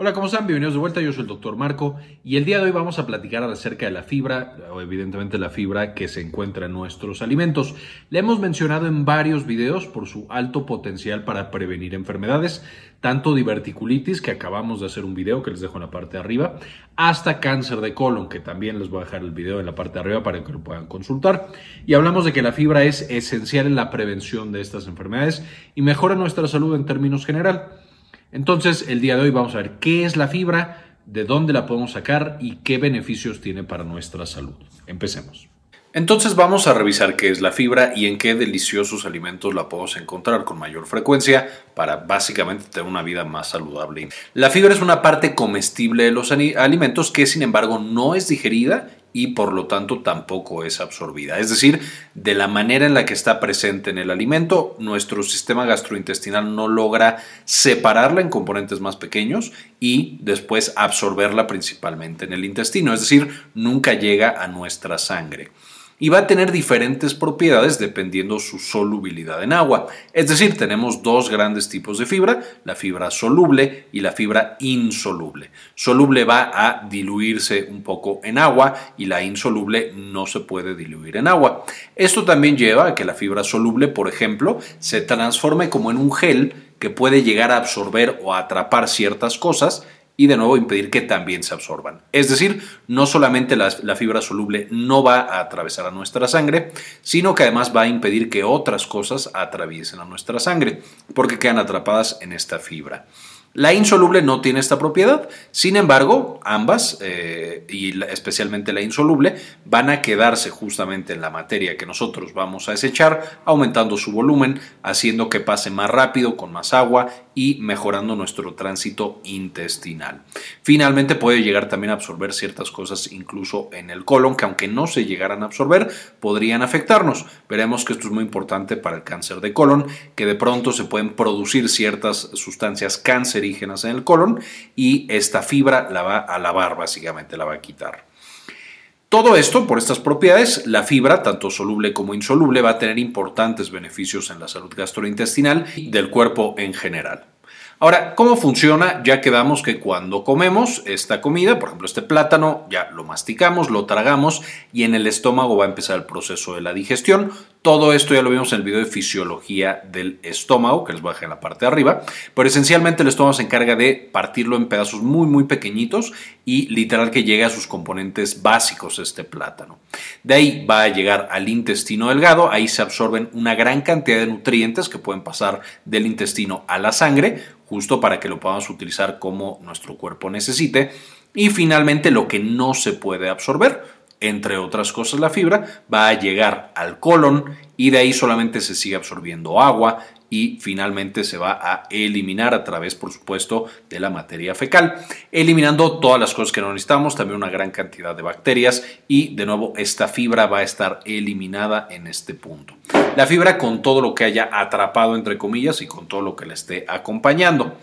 Hola, ¿cómo están? Bienvenidos de vuelta. Yo soy el doctor Marco y el día de hoy vamos a platicar acerca de la fibra, o evidentemente la fibra que se encuentra en nuestros alimentos. Le hemos mencionado en varios videos por su alto potencial para prevenir enfermedades, tanto diverticulitis, que acabamos de hacer un video que les dejo en la parte de arriba, hasta cáncer de colon, que también les voy a dejar el video en la parte de arriba para que lo puedan consultar. Y hablamos de que la fibra es esencial en la prevención de estas enfermedades y mejora nuestra salud en términos general. Entonces, el día de hoy vamos a ver qué es la fibra, de dónde la podemos sacar y qué beneficios tiene para nuestra salud. Empecemos. Entonces vamos a revisar qué es la fibra y en qué deliciosos alimentos la podemos encontrar con mayor frecuencia para básicamente tener una vida más saludable. La fibra es una parte comestible de los alimentos que sin embargo no es digerida y por lo tanto tampoco es absorbida. Es decir, de la manera en la que está presente en el alimento, nuestro sistema gastrointestinal no logra separarla en componentes más pequeños y después absorberla principalmente en el intestino. Es decir, nunca llega a nuestra sangre y va a tener diferentes propiedades dependiendo su solubilidad en agua. Es decir, tenemos dos grandes tipos de fibra, la fibra soluble y la fibra insoluble. Soluble va a diluirse un poco en agua y la insoluble no se puede diluir en agua. Esto también lleva a que la fibra soluble, por ejemplo, se transforme como en un gel que puede llegar a absorber o atrapar ciertas cosas y de nuevo impedir que también se absorban. Es decir, no solamente la, fibra soluble no va a atravesar a nuestra sangre, sino que además va a impedir que otras cosas atraviesen a nuestra sangre, porque quedan atrapadas en esta fibra. La insoluble no tiene esta propiedad, sin embargo, ambas, eh, y especialmente la insoluble, van a quedarse justamente en la materia que nosotros vamos a desechar, aumentando su volumen, haciendo que pase más rápido, con más agua y mejorando nuestro tránsito intestinal. Finalmente puede llegar también a absorber ciertas cosas incluso en el colon, que aunque no se llegaran a absorber, podrían afectarnos. Veremos que esto es muy importante para el cáncer de colon, que de pronto se pueden producir ciertas sustancias en el colon y esta fibra la va a lavar, básicamente la va a quitar. Todo esto, por estas propiedades, la fibra, tanto soluble como insoluble, va a tener importantes beneficios en la salud gastrointestinal y del cuerpo en general. Ahora, ¿cómo funciona? Ya quedamos que cuando comemos esta comida, por ejemplo este plátano, ya lo masticamos, lo tragamos y en el estómago va a empezar el proceso de la digestión. Todo esto ya lo vimos en el video de fisiología del estómago, que les voy a dejar en la parte de arriba, pero esencialmente el estómago se encarga de partirlo en pedazos muy muy pequeñitos y literal que llegue a sus componentes básicos este plátano. De ahí va a llegar al intestino delgado, ahí se absorben una gran cantidad de nutrientes que pueden pasar del intestino a la sangre, justo para que lo podamos utilizar como nuestro cuerpo necesite. Y finalmente lo que no se puede absorber, entre otras cosas la fibra, va a llegar al colon y de ahí solamente se sigue absorbiendo agua y finalmente se va a eliminar a través, por supuesto, de la materia fecal, eliminando todas las cosas que no necesitamos, también una gran cantidad de bacterias y de nuevo esta fibra va a estar eliminada en este punto. La fibra con todo lo que haya atrapado entre comillas y con todo lo que le esté acompañando.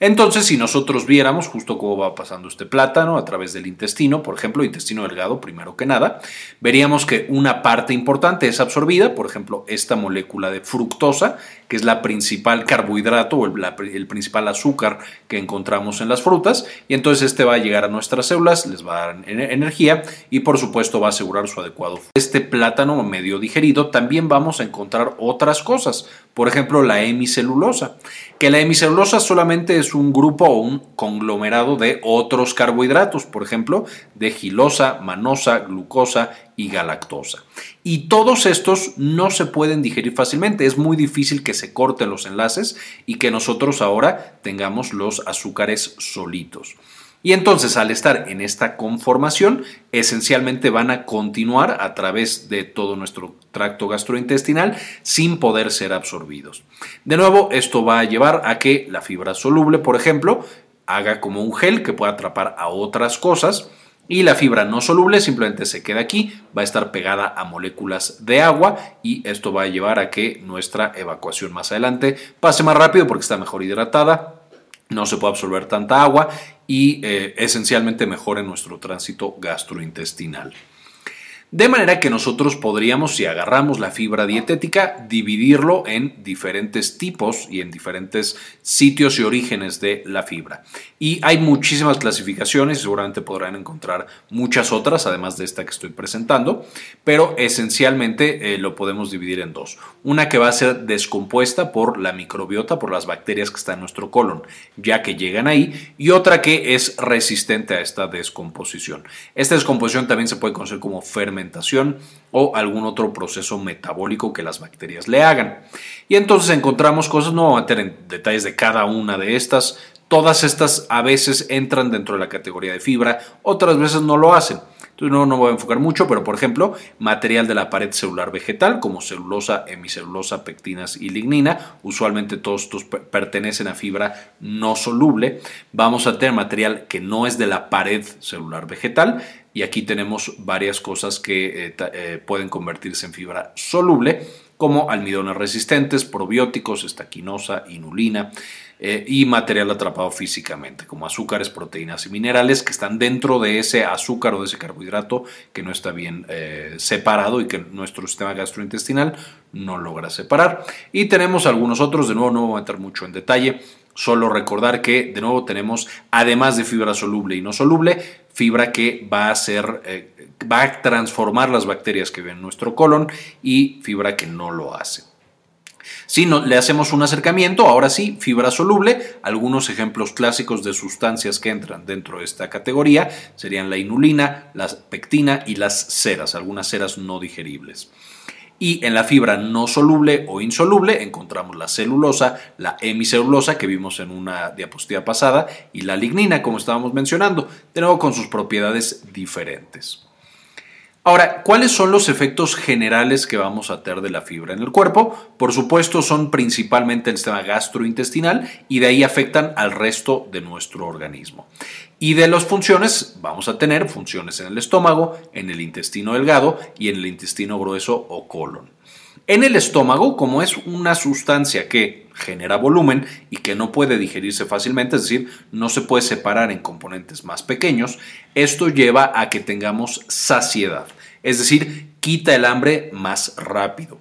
Entonces, si nosotros viéramos justo cómo va pasando este plátano a través del intestino, por ejemplo, intestino delgado, primero que nada, veríamos que una parte importante es absorbida, por ejemplo, esta molécula de fructosa, que es la principal carbohidrato o el, principal azúcar que encontramos en las frutas, y entonces este va a llegar a nuestras células, les va a dar energía y por supuesto va a asegurar su adecuado. Este plátano medio digerido también vamos a encontrar otras cosas, por ejemplo, la hemicelulosa, que la hemicelulosa solamente es un grupo o un conglomerado de otros carbohidratos, por ejemplo, de gilosa, manosa, glucosa y galactosa. Y todos estos no se pueden digerir fácilmente, es muy difícil que se corten los enlaces y que nosotros ahora tengamos los azúcares solitos. Y entonces al estar en esta conformación, esencialmente van a continuar a través de todo nuestro tracto gastrointestinal sin poder ser absorbidos. De nuevo, esto va a llevar a que la fibra soluble, por ejemplo, haga como un gel que pueda atrapar a otras cosas y la fibra no soluble simplemente se queda aquí, va a estar pegada a moléculas de agua y esto va a llevar a que nuestra evacuación más adelante pase más rápido porque está mejor hidratada, no se puede absorber tanta agua y eh, esencialmente mejore nuestro tránsito gastrointestinal. De manera que nosotros podríamos, si agarramos la fibra dietética, dividirlo en diferentes tipos y en diferentes sitios y orígenes de la fibra. Y hay muchísimas clasificaciones, seguramente podrán encontrar muchas otras, además de esta que estoy presentando, pero esencialmente eh, lo podemos dividir en dos. Una que va a ser descompuesta por la microbiota, por las bacterias que están en nuestro colon, ya que llegan ahí, y otra que es resistente a esta descomposición. Esta descomposición también se puede conocer como fermentación o algún otro proceso metabólico que las bacterias le hagan. Y entonces encontramos cosas, no vamos a meter en detalles de cada una de estas, todas estas a veces entran dentro de la categoría de fibra, otras veces no lo hacen. No, no voy a enfocar mucho, pero por ejemplo, material de la pared celular vegetal como celulosa, hemicelulosa, pectinas y lignina. Usualmente todos estos pertenecen a fibra no soluble. Vamos a tener material que no es de la pared celular vegetal y aquí tenemos varias cosas que eh, eh, pueden convertirse en fibra soluble como almidones resistentes, probióticos, estaquinosa, inulina eh, y material atrapado físicamente, como azúcares, proteínas y minerales que están dentro de ese azúcar o de ese carbohidrato que no está bien separado y que nuestro sistema gastrointestinal no logra separar. Y tenemos algunos otros, de nuevo no voy a meter mucho en detalle, Solo recordar que de nuevo tenemos, además de fibra soluble y no soluble, fibra que va a ser, eh, va a transformar las bacterias que ven en nuestro colon y fibra que no lo hace. Si no, le hacemos un acercamiento, ahora sí, fibra soluble, algunos ejemplos clásicos de sustancias que entran dentro de esta categoría serían la inulina, la pectina y las ceras, algunas ceras no digeribles. Y en la fibra no soluble o insoluble encontramos la celulosa, la hemicelulosa que vimos en una diapositiva pasada y la lignina, como estábamos mencionando, de nuevo con sus propiedades diferentes. Ahora, ¿cuáles son los efectos generales que vamos a tener de la fibra en el cuerpo? Por supuesto, son principalmente el sistema gastrointestinal y de ahí afectan al resto de nuestro organismo. Y de las funciones, vamos a tener funciones en el estómago, en el intestino delgado y en el intestino grueso o colon. En el estómago, como es una sustancia que genera volumen y que no puede digerirse fácilmente, es decir, no se puede separar en componentes más pequeños, esto lleva a que tengamos saciedad, es decir, quita el hambre más rápido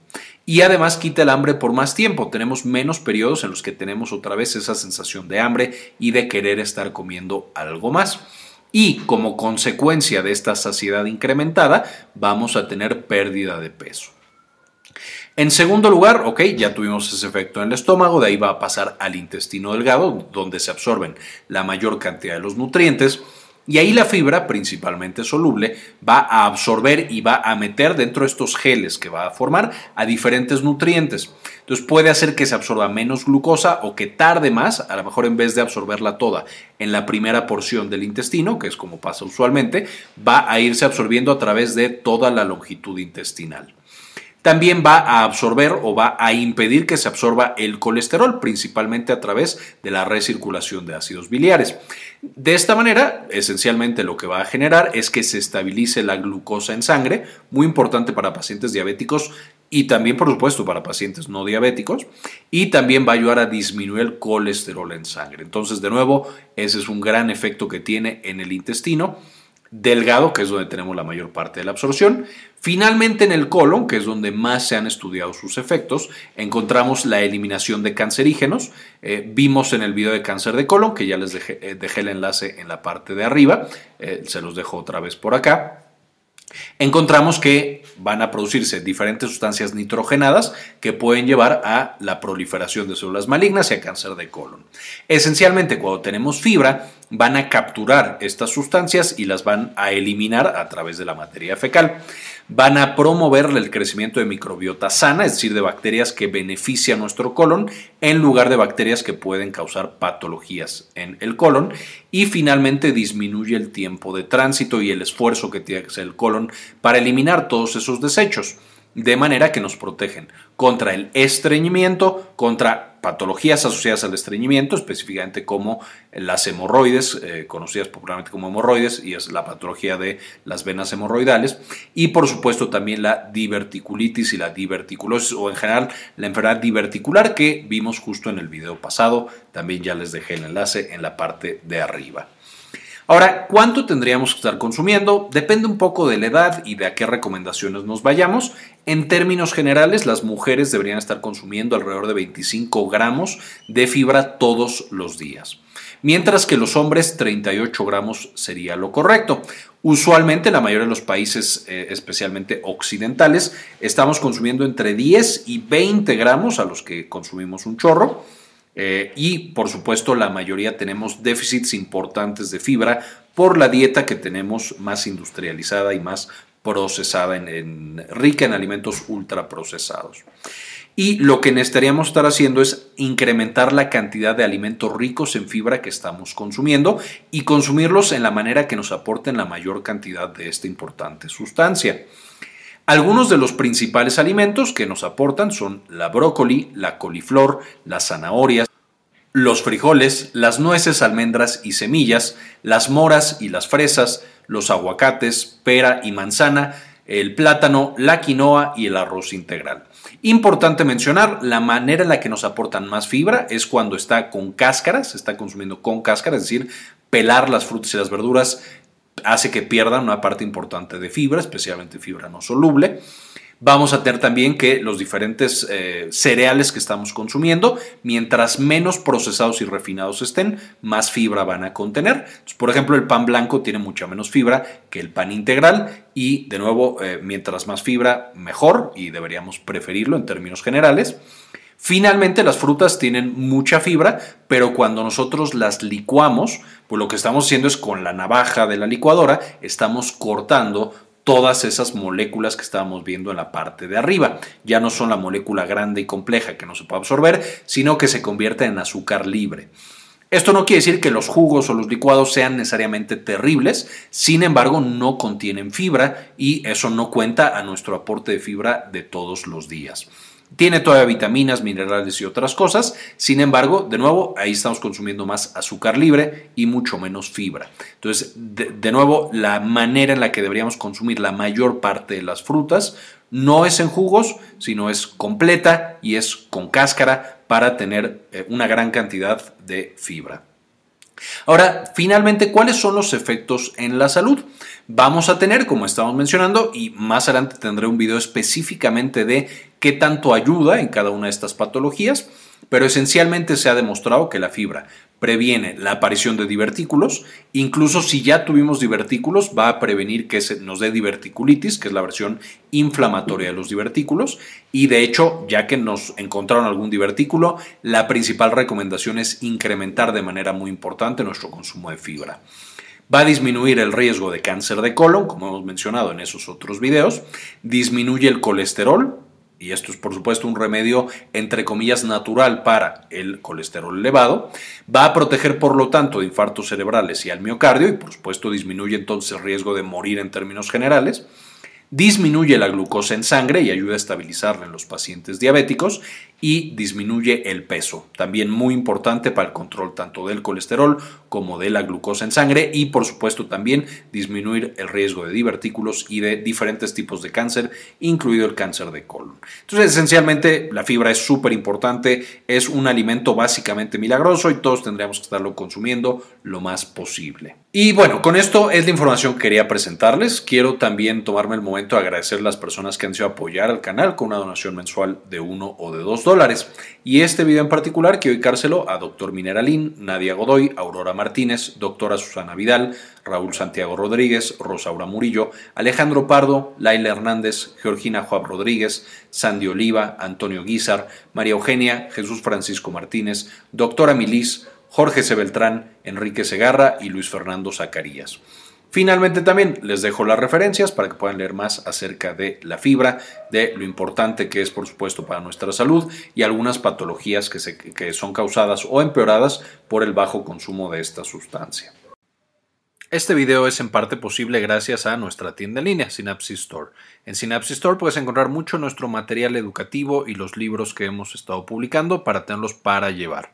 y además quita el hambre por más tiempo. Tenemos menos periodos en los que tenemos otra vez esa sensación de hambre y de querer estar comiendo algo más. Y como consecuencia de esta saciedad incrementada, vamos a tener pérdida de peso. En segundo lugar, ok, ya tuvimos ese efecto en el estómago, de ahí va a pasar al intestino delgado, donde se absorben la mayor cantidad de los nutrientes. Y ahí la fibra, principalmente soluble, va a absorber y va a meter dentro de estos geles que va a formar a diferentes nutrientes. Entonces puede hacer que se absorba menos glucosa o que tarde más, a lo mejor en vez de absorberla toda en la primera porción del intestino, que es como pasa usualmente, va a irse absorbiendo a través de toda la longitud intestinal también va a absorber o va a impedir que se absorba el colesterol, principalmente a través de la recirculación de ácidos biliares. De esta manera, esencialmente lo que va a generar es que se estabilice la glucosa en sangre, muy importante para pacientes diabéticos y también, por supuesto, para pacientes no diabéticos, y también va a ayudar a disminuir el colesterol en sangre. Entonces, de nuevo, ese es un gran efecto que tiene en el intestino delgado, que es donde tenemos la mayor parte de la absorción. Finalmente en el colon, que es donde más se han estudiado sus efectos, encontramos la eliminación de cancerígenos. Eh, vimos en el video de cáncer de colon, que ya les dejé, eh, el enlace en la parte de arriba, eh, se los dejo otra vez por acá encontramos que van a producirse diferentes sustancias nitrogenadas que pueden llevar a la proliferación de células malignas y a cáncer de colon. Esencialmente, cuando tenemos fibra, van a capturar estas sustancias y las van a eliminar a través de la materia fecal van a promover el crecimiento de microbiota sana, es decir, de bacterias que benefician nuestro colon, en lugar de bacterias que pueden causar patologías en el colon. Y finalmente disminuye el tiempo de tránsito y el esfuerzo que tiene que hacer el colon para eliminar todos esos desechos de manera que nos protegen contra el estreñimiento, contra patologías asociadas al estreñimiento, específicamente como las hemorroides, eh, conocidas popularmente como hemorroides, y es la patología de las venas hemorroidales, y por supuesto también la diverticulitis y la diverticulosis, o en general la enfermedad diverticular que vimos justo en el video pasado, también ya les dejé el enlace en la parte de arriba. Ahora, ¿cuánto tendríamos que estar consumiendo? Depende un poco de la edad y de a qué recomendaciones nos vayamos. En términos generales, las mujeres deberían estar consumiendo alrededor de 25 gramos de fibra todos los días, mientras que los hombres 38 gramos sería lo correcto. Usualmente, la mayoría de los países, eh, especialmente occidentales, estamos consumiendo entre 10 y 20 gramos a los que consumimos un chorro. Eh, y por supuesto la mayoría tenemos déficits importantes de fibra por la dieta que tenemos más industrializada y más procesada, en, rica en alimentos ultraprocesados. Y lo que necesitaríamos estar haciendo es incrementar la cantidad de alimentos ricos en fibra que estamos consumiendo y consumirlos en la manera que nos aporten la mayor cantidad de esta importante sustancia. Algunos de los principales alimentos que nos aportan son la brócoli, la coliflor, las zanahorias, los frijoles, las nueces, almendras y semillas, las moras y las fresas, los aguacates, pera y manzana, el plátano, la quinoa y el arroz integral. Importante mencionar, la manera en la que nos aportan más fibra es cuando está con cáscaras, se está consumiendo con cáscaras, es decir, pelar las frutas y las verduras hace que pierdan una parte importante de fibra, especialmente fibra no soluble. Vamos a tener también que los diferentes eh, cereales que estamos consumiendo, mientras menos procesados y refinados estén, más fibra van a contener. por ejemplo, el pan blanco tiene mucha menos fibra que el pan integral y, de nuevo, eh, mientras más fibra, mejor y deberíamos preferirlo en términos generales. Finalmente, las frutas tienen mucha fibra, pero cuando nosotros las licuamos, pues lo que estamos haciendo es con la navaja de la licuadora, estamos cortando todas esas moléculas que estábamos viendo en la parte de arriba. Ya no son la molécula grande y compleja que no se puede absorber, sino que se convierte en azúcar libre. Esto no quiere decir que los jugos o los licuados sean necesariamente terribles, sin embargo no contienen fibra y eso no cuenta a nuestro aporte de fibra de todos los días. Tiene todavía vitaminas, minerales y otras cosas. Sin embargo, de nuevo, ahí estamos consumiendo más azúcar libre y mucho menos fibra. Entonces, de, nuevo, la manera en la que deberíamos consumir la mayor parte de las frutas no es en jugos, sino es completa y es con cáscara para tener eh, una gran cantidad de fibra. Ahora, finalmente, ¿cuáles son los efectos en la salud? Vamos a tener, como estamos mencionando, y más adelante tendré un video específicamente de qué tanto ayuda en cada una de estas patologías, pero esencialmente se ha demostrado que la fibra previene la aparición de divertículos, incluso si ya tuvimos divertículos, va a prevenir que se nos dé diverticulitis, que es la versión inflamatoria de los divertículos, y de hecho, ya que nos encontraron algún divertículo, la principal recomendación es incrementar de manera muy importante nuestro consumo de fibra. Va a disminuir el riesgo de cáncer de colon, como hemos mencionado en esos otros videos, disminuye el colesterol, y esto es por supuesto un remedio entre comillas natural para el colesterol elevado, va a proteger por lo tanto de infartos cerebrales y al miocardio y por supuesto disminuye entonces el riesgo de morir en términos generales disminuye la glucosa en sangre y ayuda a estabilizarla en los pacientes diabéticos y disminuye el peso, también muy importante para el control tanto del colesterol como de la glucosa en sangre y por supuesto también disminuir el riesgo de divertículos y de diferentes tipos de cáncer, incluido el cáncer de colon. Entonces, esencialmente la fibra es súper importante, es un alimento básicamente milagroso y todos tendríamos que estarlo consumiendo lo más posible. Y bueno, con esto es la información que quería presentarles. Quiero también tomarme el momento de agradecer a las personas que han sido apoyar al canal con una donación mensual de uno o de dos dólares. Y este video en particular quiero dedicárselo a Dr. Mineralín, Nadia Godoy, Aurora Martínez, Doctora Susana Vidal, Raúl Santiago Rodríguez, Rosaura Murillo, Alejandro Pardo, Laila Hernández, Georgina Juan Rodríguez, Sandy Oliva, Antonio Guizar, María Eugenia, Jesús Francisco Martínez, Doctora Milis, Jorge C. Beltrán, Enrique Segarra y Luis Fernando Zacarías. Finalmente también les dejo las referencias para que puedan leer más acerca de la fibra, de lo importante que es por supuesto para nuestra salud y algunas patologías que, son causadas o empeoradas por el bajo consumo de esta sustancia. Este video es en parte posible gracias a nuestra tienda en línea, Synapsis Store. En Synapsis Store puedes encontrar mucho nuestro material educativo y los libros que hemos estado publicando para tenerlos para llevar.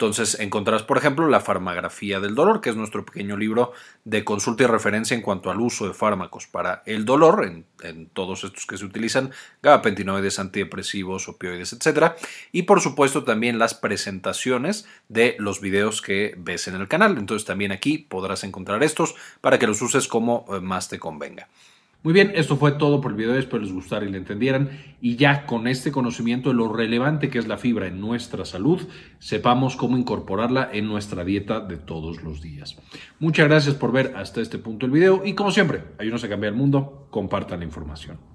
Entonces encontrarás, por ejemplo, la farmagrafía del dolor, que es nuestro pequeño libro de consulta y referencia en cuanto al uso de fármacos para el dolor, en, todos estos que se utilizan, gabapentinoides, antidepresivos, opioides, etc. Y por supuesto también las presentaciones de los videos que ves en el canal. Entonces también aquí podrás encontrar estos para que los uses como eh, más te convenga. Muy bien, esto fue todo por el video, espero les gustara y le entendieran. Y ya con este conocimiento de lo relevante que es la fibra en nuestra salud, sepamos cómo incorporarla en nuestra dieta de todos los días. Muchas gracias por ver hasta este punto el video y como siempre, ayúdenos a cambiar el mundo, compartan la información.